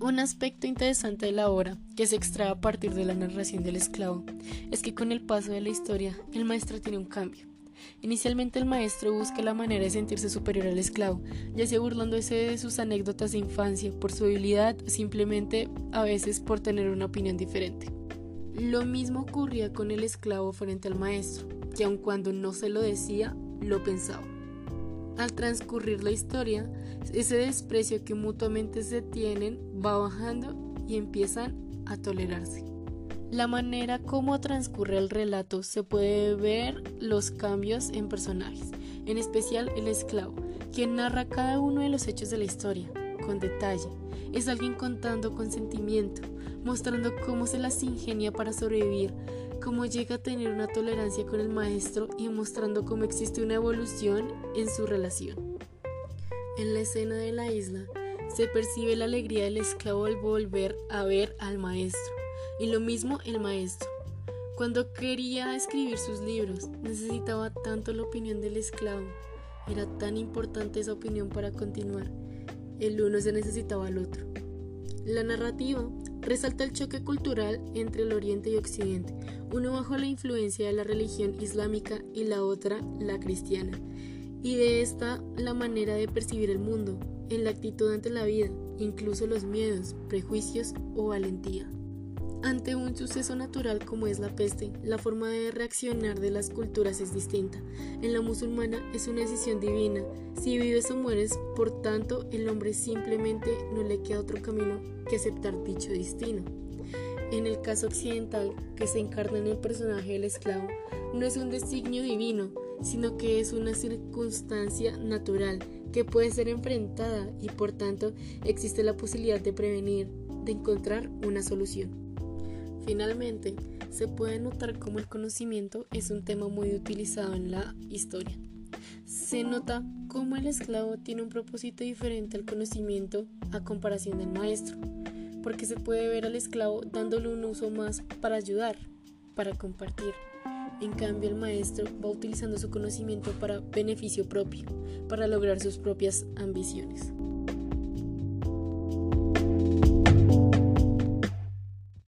Un aspecto interesante de la obra, que se extrae a partir de la narración del esclavo, es que con el paso de la historia, el maestro tiene un cambio. Inicialmente el maestro busca la manera de sentirse superior al esclavo, ya sea burlándose de sus anécdotas de infancia, por su habilidad o simplemente a veces por tener una opinión diferente. Lo mismo ocurría con el esclavo frente al maestro, que aun cuando no se lo decía, lo pensaba. Al transcurrir la historia, ese desprecio que mutuamente se tienen va bajando y empiezan a tolerarse. La manera como transcurre el relato se puede ver los cambios en personajes, en especial el esclavo, quien narra cada uno de los hechos de la historia, con detalle. Es alguien contando con sentimiento, mostrando cómo se las ingenia para sobrevivir, cómo llega a tener una tolerancia con el maestro y mostrando cómo existe una evolución en su relación. En la escena de la isla se percibe la alegría del esclavo al volver a ver al maestro y lo mismo el maestro. Cuando quería escribir sus libros, necesitaba tanto la opinión del esclavo. Era tan importante esa opinión para continuar. El uno se necesitaba al otro. La narrativa resalta el choque cultural entre el Oriente y Occidente, uno bajo la influencia de la religión islámica y la otra la cristiana, y de esta la manera de percibir el mundo, en la actitud ante la vida, incluso los miedos, prejuicios o valentía. Ante un suceso natural como es la peste, la forma de reaccionar de las culturas es distinta. En la musulmana es una decisión divina. Si vives o mueres, por tanto, el hombre simplemente no le queda otro camino que aceptar dicho destino. En el caso occidental, que se encarna en el personaje del esclavo, no es un designio divino, sino que es una circunstancia natural que puede ser enfrentada y por tanto existe la posibilidad de prevenir, de encontrar una solución. Finalmente, se puede notar cómo el conocimiento es un tema muy utilizado en la historia. Se nota cómo el esclavo tiene un propósito diferente al conocimiento a comparación del maestro, porque se puede ver al esclavo dándole un uso más para ayudar, para compartir. En cambio, el maestro va utilizando su conocimiento para beneficio propio, para lograr sus propias ambiciones.